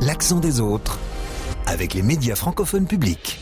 L'accent des autres avec les médias francophones publics.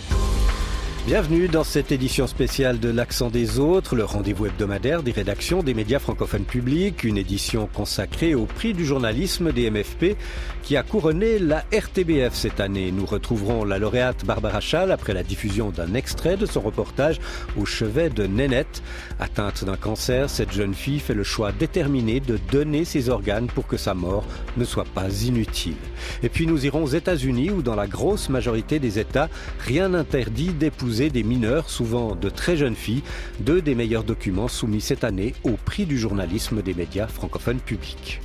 Bienvenue dans cette édition spéciale de l'Accent des autres, le rendez-vous hebdomadaire des rédactions des médias francophones publics, une édition consacrée au prix du journalisme des MFP qui a couronné la RTBF cette année. Nous retrouverons la lauréate Barbara Schall après la diffusion d'un extrait de son reportage au chevet de Nénette. Atteinte d'un cancer, cette jeune fille fait le choix déterminé de donner ses organes pour que sa mort ne soit pas inutile. Et puis nous irons aux États-Unis où dans la grosse majorité des États, rien n'interdit d'épouser des mineurs, souvent de très jeunes filles, deux des meilleurs documents soumis cette année au prix du journalisme des médias francophones publics.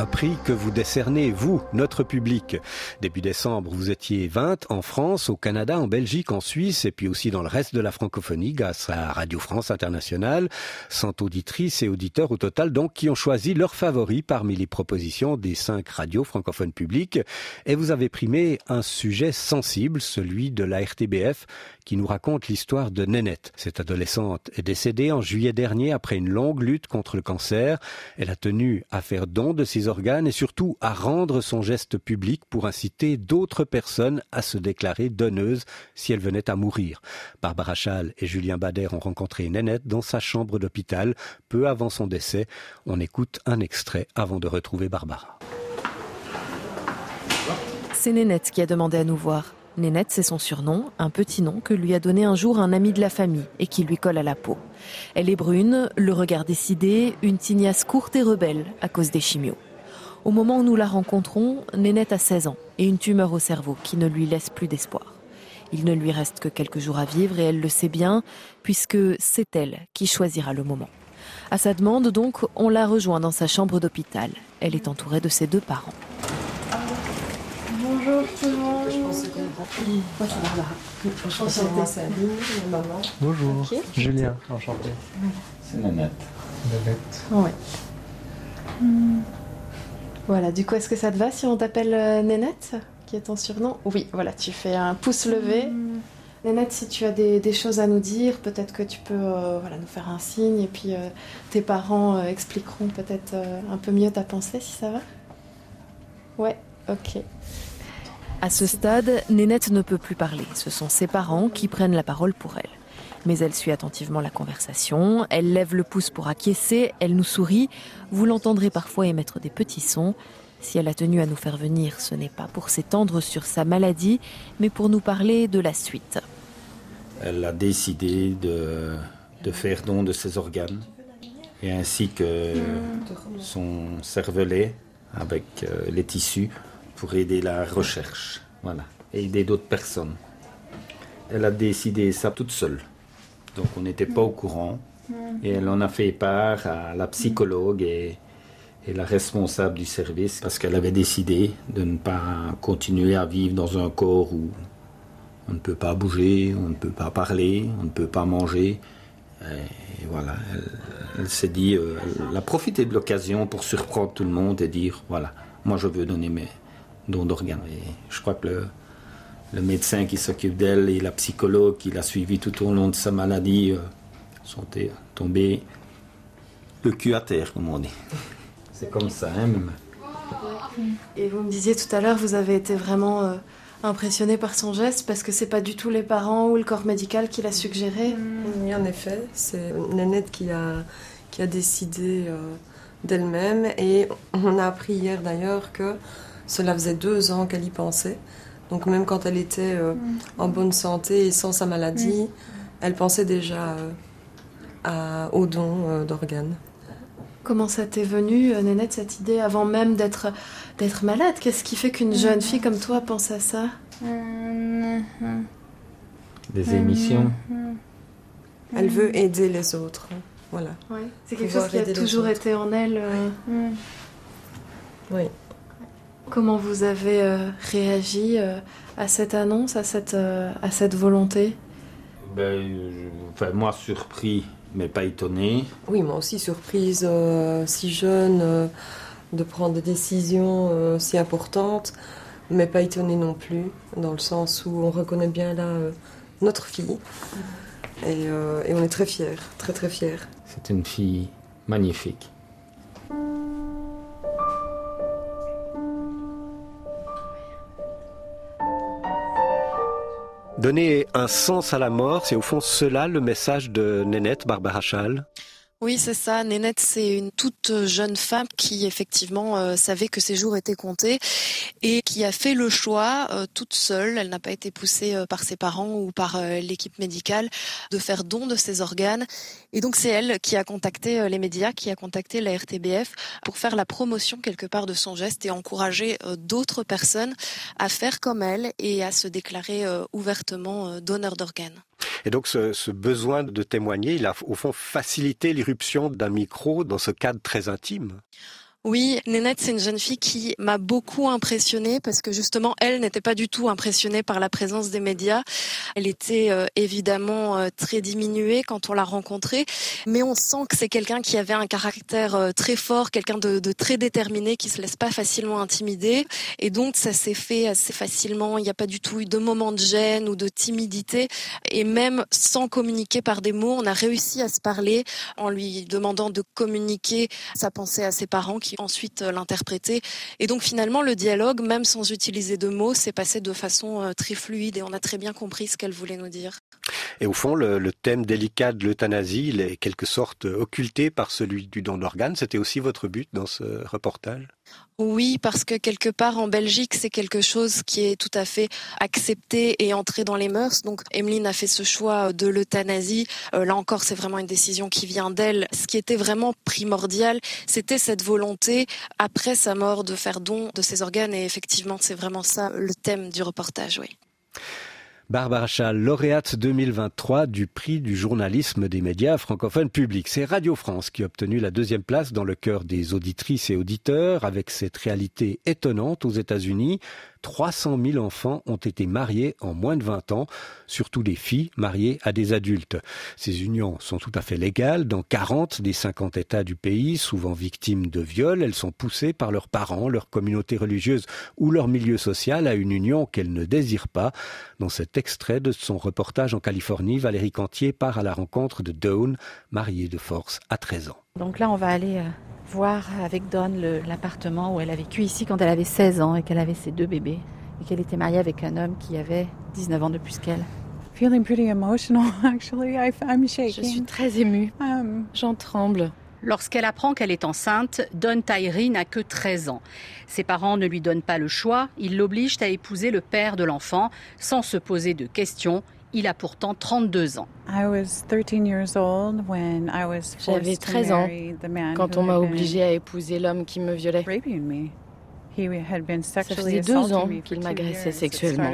Un prix que vous décernez, vous, notre public. Début décembre, vous étiez 20 en France, au Canada, en Belgique, en Suisse et puis aussi dans le reste de la francophonie grâce à Radio France Internationale. 100 auditrices et auditeurs au total donc qui ont choisi leur favori parmi les propositions des cinq radios francophones publiques. Et vous avez primé un sujet sensible, celui de la RTBF, qui nous raconte l'histoire de Nénette. Cette adolescente est décédée en juillet dernier après une longue lutte contre le cancer. Elle a tenu à faire don de ses organes et surtout à rendre son geste public pour inciter d'autres personnes à se déclarer donneuses si elles venaient à mourir. Barbara Schall et Julien Bader ont rencontré Nénette dans sa chambre d'hôpital peu avant son décès. On écoute un extrait avant de retrouver Barbara. C'est Nénette qui a demandé à nous voir. Nénette, c'est son surnom, un petit nom que lui a donné un jour un ami de la famille et qui lui colle à la peau. Elle est brune, le regard décidé, une tignasse courte et rebelle à cause des chimios. Au moment où nous la rencontrons, Nénette a 16 ans et une tumeur au cerveau qui ne lui laisse plus d'espoir. Il ne lui reste que quelques jours à vivre et elle le sait bien, puisque c'est elle qui choisira le moment. À sa demande, donc, on la rejoint dans sa chambre d'hôpital. Elle est entourée de ses deux parents. Bonjour tout le monde. Je pense que Moi, c'est Barbara. Enchantée, Sabine, maman. Bonjour. Julien, enchanté. C'est Nanette. Babette. Ouais. Voilà, du coup, est-ce que ça te va si on t'appelle euh, Nénette, qui est ton surnom? Oui, voilà, tu fais un pouce levé. Nénette, si tu as des, des choses à nous dire, peut-être que tu peux euh, voilà, nous faire un signe et puis euh, tes parents euh, expliqueront peut-être euh, un peu mieux ta pensée, si ça va? Ouais, ok. À ce stade, Nénette ne peut plus parler. Ce sont ses parents qui prennent la parole pour elle. Mais elle suit attentivement la conversation, elle lève le pouce pour acquiescer, elle nous sourit. Vous l'entendrez parfois émettre des petits sons. Si elle a tenu à nous faire venir, ce n'est pas pour s'étendre sur sa maladie, mais pour nous parler de la suite. Elle a décidé de, faire don de ses organes, et ainsi que son cervelet avec euh, les tissus pour aider la recherche, voilà, aider d'autres personnes. Elle a décidé ça toute seule, donc on n'était pas au courant, et elle en a fait part à la psychologue et, et la responsable du service parce qu'elle avait décidé de ne pas continuer à vivre dans un corps où on ne peut pas bouger, on ne peut pas parler, on ne peut pas manger. Et voilà, elle, elle s'est dit, euh, elle a profité de l'occasion pour surprendre tout le monde et dire, voilà, moi je veux donner mes dons d'organes. Et je crois que le, le médecin qui s'occupe d'elle et la psychologue qui l'a suivie tout au long de sa maladie euh, sont tombés le cul à terre, comme on dit. C'est comme ça, hein, même. Et vous me disiez tout à l'heure, vous avez été vraiment euh, impressionné par son geste parce que c'est pas du tout les parents ou le corps médical qui l'a suggéré. Oui, en effet, c'est Nanette qui a, qui a décidé euh, d'elle-même. Et on a appris hier d'ailleurs que cela faisait deux ans qu'elle y pensait. Donc même quand elle était euh, en bonne santé et sans sa maladie, elle pensait déjà euh, à, au don euh, d'organes. Comment ça t'est venu, euh, Nénette, cette idée avant même d'être d'être malade? Qu'est-ce qui fait qu'une jeune fille comme toi pense à ça? Des émissions. Elle veut aider les autres. Voilà. C'est quelque Pouvoir chose qui a toujours été en elle. euh. Oui. Comment vous avez euh, réagi euh, à cette annonce, à cette, euh, à cette volonté? Ben, je- enfin, moi, surpris, mais pas étonné. Oui, moi aussi surprise, euh, si jeune, euh, de prendre des décisions euh, si importantes, mais pas étonnée non plus, dans le sens où on reconnaît bien là euh, notre fille. Et, euh, et on est très fiers, très très fiers. C'est une fille magnifique. Donner un sens à la mort, c'est au fond cela le message de Nénette Barbara Schall oui, c'est ça. Nénette, c'est une toute jeune femme qui effectivement euh, savait que ses jours étaient comptés et qui a fait le choix euh, toute seule, elle n'a pas été poussée euh, par ses parents ou par l'équipe médicale, de faire don de ses organes. Et donc c'est elle qui a contacté les médias, qui a contacté la RTBF pour faire la promotion quelque part de son geste et encourager d'autres personnes à faire comme elle et à se déclarer ouvertement donneur d'organes. Et donc ce, besoin de témoigner, il a au fond facilité l'irruption d'un micro dans ce cadre très intime. Oui, Nénette, c'est une jeune fille qui m'a beaucoup impressionnée parce que justement, elle n'était pas du tout impressionnée par la présence des médias. Elle était euh, évidemment euh, très diminuée quand on l'a rencontrée, mais on sent que c'est quelqu'un qui avait un caractère euh, très fort, quelqu'un de, très déterminé, qui se laisse pas facilement intimider. Et donc, ça s'est fait assez facilement. Il n'y a pas du tout eu de moment de gêne ou de timidité. Et même sans communiquer par des mots, on a réussi à se parler en lui demandant de communiquer sa pensée à ses parents ensuite euh, l'interpréter. Et donc finalement, le dialogue, même sans utiliser de mots, s'est passé de façon euh, très fluide et on a très bien compris ce qu'elle voulait nous dire. Et au fond, le, thème délicat de l'euthanasie, il est quelque sorte occulté par celui du don d'organes. C'était aussi votre but dans ce reportage? Oui, parce que quelque part en Belgique, c'est quelque chose qui est tout à fait accepté et entré dans les mœurs. Donc, Emeline a fait ce choix de l'euthanasie. Euh, là encore, c'est vraiment une décision qui vient d'elle. Ce qui était vraiment primordial, c'était cette volonté, après sa mort, de faire don de ses organes. Et effectivement, c'est vraiment ça le thème du reportage, oui. Barbara Schall, lauréate 2023 du prix du journalisme des médias francophones publics. C'est Radio France qui a obtenu la deuxième place dans le cœur des auditrices et auditeurs avec cette réalité étonnante aux États-Unis. 300 000 enfants ont été mariés en moins de 20 ans, surtout des filles mariées à des adultes. Ces unions sont tout à fait légales dans 40 des 50 États du pays, souvent victimes de viols. Elles sont poussées par leurs parents, leur communauté religieuse ou leur milieu social à une union qu'elles ne désirent pas. Dans cet extrait de son reportage en Californie, Valérie Cantier part à la rencontre de Dawn, mariée de force à 13 ans. Donc là, on va aller euh, voir avec Dawn l'appartement où elle a vécu ici quand elle avait 16 ans et qu'elle avait ses deux bébés et qu'elle était mariée avec un homme qui avait 19 ans de plus qu'elle. Je suis très émue. Um, J'en tremble. Lorsqu'elle apprend qu'elle est enceinte, Don Tyree n'a que 13 ans. Ses parents ne lui donnent pas le choix, ils l'obligent à épouser le père de l'enfant sans se poser de questions. Il a pourtant 32 ans. J'avais 13 ans quand on m'a obligée à épouser l'homme qui me violait. Ça faisait deux ans qu'il m'agressait sexuellement.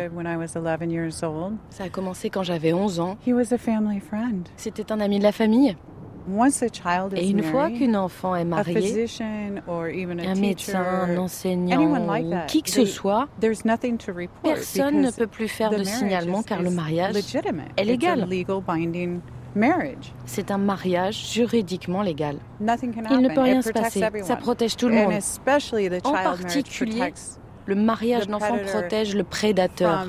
Ça a commencé quand j'avais 11 ans. C'était un ami de la famille. Et une fois qu'une enfant est mariée, un médecin, un enseignant ou qui que ce soit, personne ne peut plus faire de signalement car le mariage est légal. C'est un mariage juridiquement légal. Il ne peut rien se passer. Ça protège tout le monde. En particulier, le mariage d'enfant protège le prédateur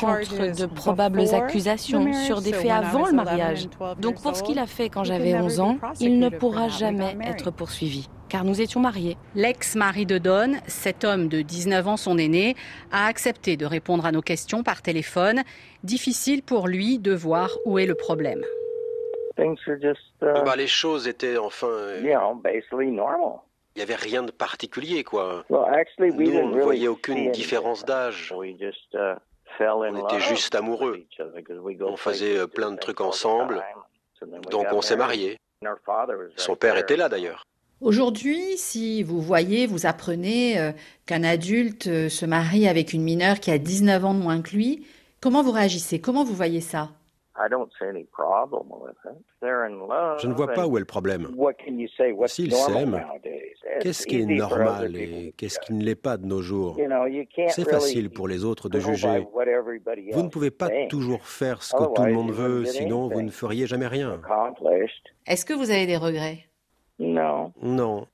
contre de probables accusations sur des faits avant le mariage. Donc pour ce qu'il a fait quand j'avais 11 ans, il ne pourra jamais être poursuivi car nous étions mariés. L'ex-mari de Don, cet homme de 19 ans, son aîné, a accepté de répondre à nos questions par téléphone. Difficile pour lui de voir où est le problème. Uh, bah, les choses étaient enfin. Il n'y avait rien de particulier, quoi. Nous, on ne voyait aucune différence d'âge. On était juste amoureux. On faisait euh, plein de trucs ensemble. Donc on s'est mariés. Son père était là d'ailleurs. Aujourd'hui, si vous voyez, vous apprenez euh, qu'un adulte euh, se marie avec une mineure qui a 19 ans de moins que lui, comment vous réagissez? Comment vous voyez ça? Je ne vois pas où est le problème. S'ils s'aiment, qu'est-ce qui est normal et qu'est-ce qui ne l'est pas de nos jours? C'est facile pour les autres de juger. Vous ne pouvez pas toujours faire ce que tout le monde veut, sinon vous ne feriez jamais rien. Est-ce que vous avez des regrets? Non. Non.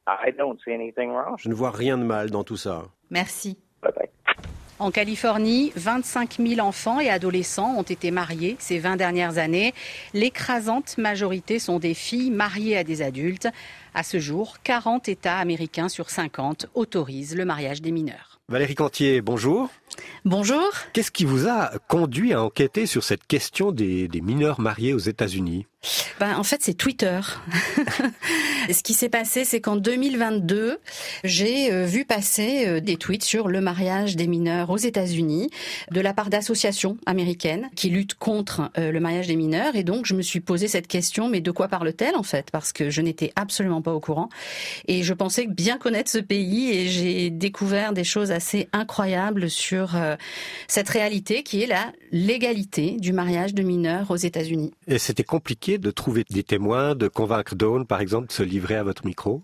Je ne vois rien de mal dans tout ça. Merci. En Californie, 25 000 enfants et adolescents ont été mariés ces 20 dernières années. L'écrasante majorité sont des filles mariées à des adultes. À ce jour, 40 États américains sur 50 autorisent le mariage des mineurs. Valérie Cantier, bonjour. Bonjour. Qu'est-ce qui vous a conduit à enquêter sur cette question des, mineurs mariés aux États-Unis? Ben, En fait, c'est Twitter. Ce qui s'est passé, c'est qu'en 2022, j'ai euh, vu passer euh, des tweets sur le mariage des mineurs aux États-Unis de la part d'associations américaines qui luttent contre euh, le mariage des mineurs. Et donc, je me suis posé cette question, mais de quoi parle-t-elle en fait? Parce que je n'étais absolument pas au courant. Et je pensais bien connaître ce pays et j'ai découvert des choses assez incroyables sur euh, cette réalité qui est la légalité du mariage de mineurs aux États-Unis. Et c'était compliqué de trouver des témoins, de convaincre Dawn, par exemple, de se livrer à votre micro?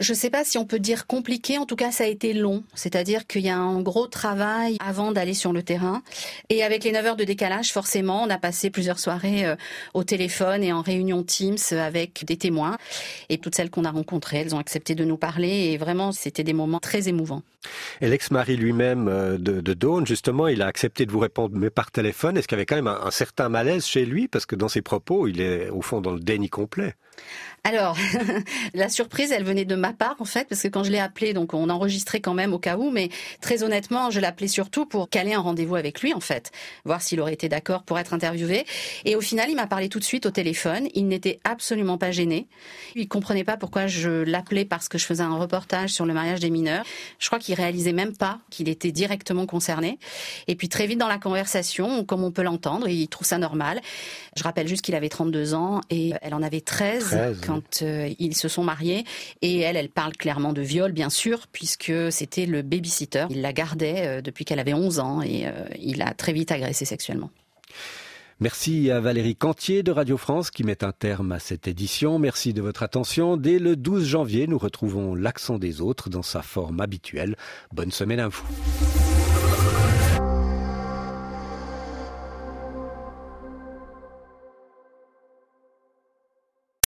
Je ne sais pas si on peut dire compliqué, en tout cas ça a été long. C'est-à-dire qu'il y a un gros travail avant d'aller sur le terrain. Et avec les 9 heures de décalage, forcément, on a passé plusieurs soirées euh, au téléphone et en réunion Teams avec des témoins. Et toutes celles qu'on a rencontrées, elles ont accepté de nous parler. Et vraiment, c'était des moments très émouvants. Et l'ex-mari lui-même euh, de, de, Dawn, justement, il a accepté de vous répondre, mais par téléphone. Est-ce qu'il y avait quand même un certain malaise chez lui? Parce que dans ses propos, il est au fond dans le déni complet. Alors, la surprise, elle venait de ma part en fait, parce que quand je l'ai appelé, donc on enregistrait quand même au cas où, mais très honnêtement, je l'appelais surtout pour caler un rendez-vous avec lui en fait, voir s'il aurait été d'accord pour être interviewé. Et au final, il m'a parlé tout de suite au téléphone. Il n'était absolument pas gêné. Il comprenait pas pourquoi je l'appelais parce que je faisais un reportage sur le mariage des mineurs. Je crois qu'il réalisait même pas qu'il était directement concerné. Et puis très vite dans la conversation, comme on peut l'entendre, il trouve ça normal. Je rappelle juste qu'il avait 32 ans et elle en avait 13, quand euh, ils se sont mariés. Et elle, elle parle clairement de viol, bien sûr, puisque c'était le babysitter. Il la gardait euh, depuis qu'elle avait 11 ans et euh, il a très vite agressé sexuellement. Merci à Valérie Cantier de Radio France qui met un terme à cette édition. Merci de votre attention. Dès le 12 janvier, nous retrouvons l'accent des autres dans sa forme habituelle. Bonne semaine à vous.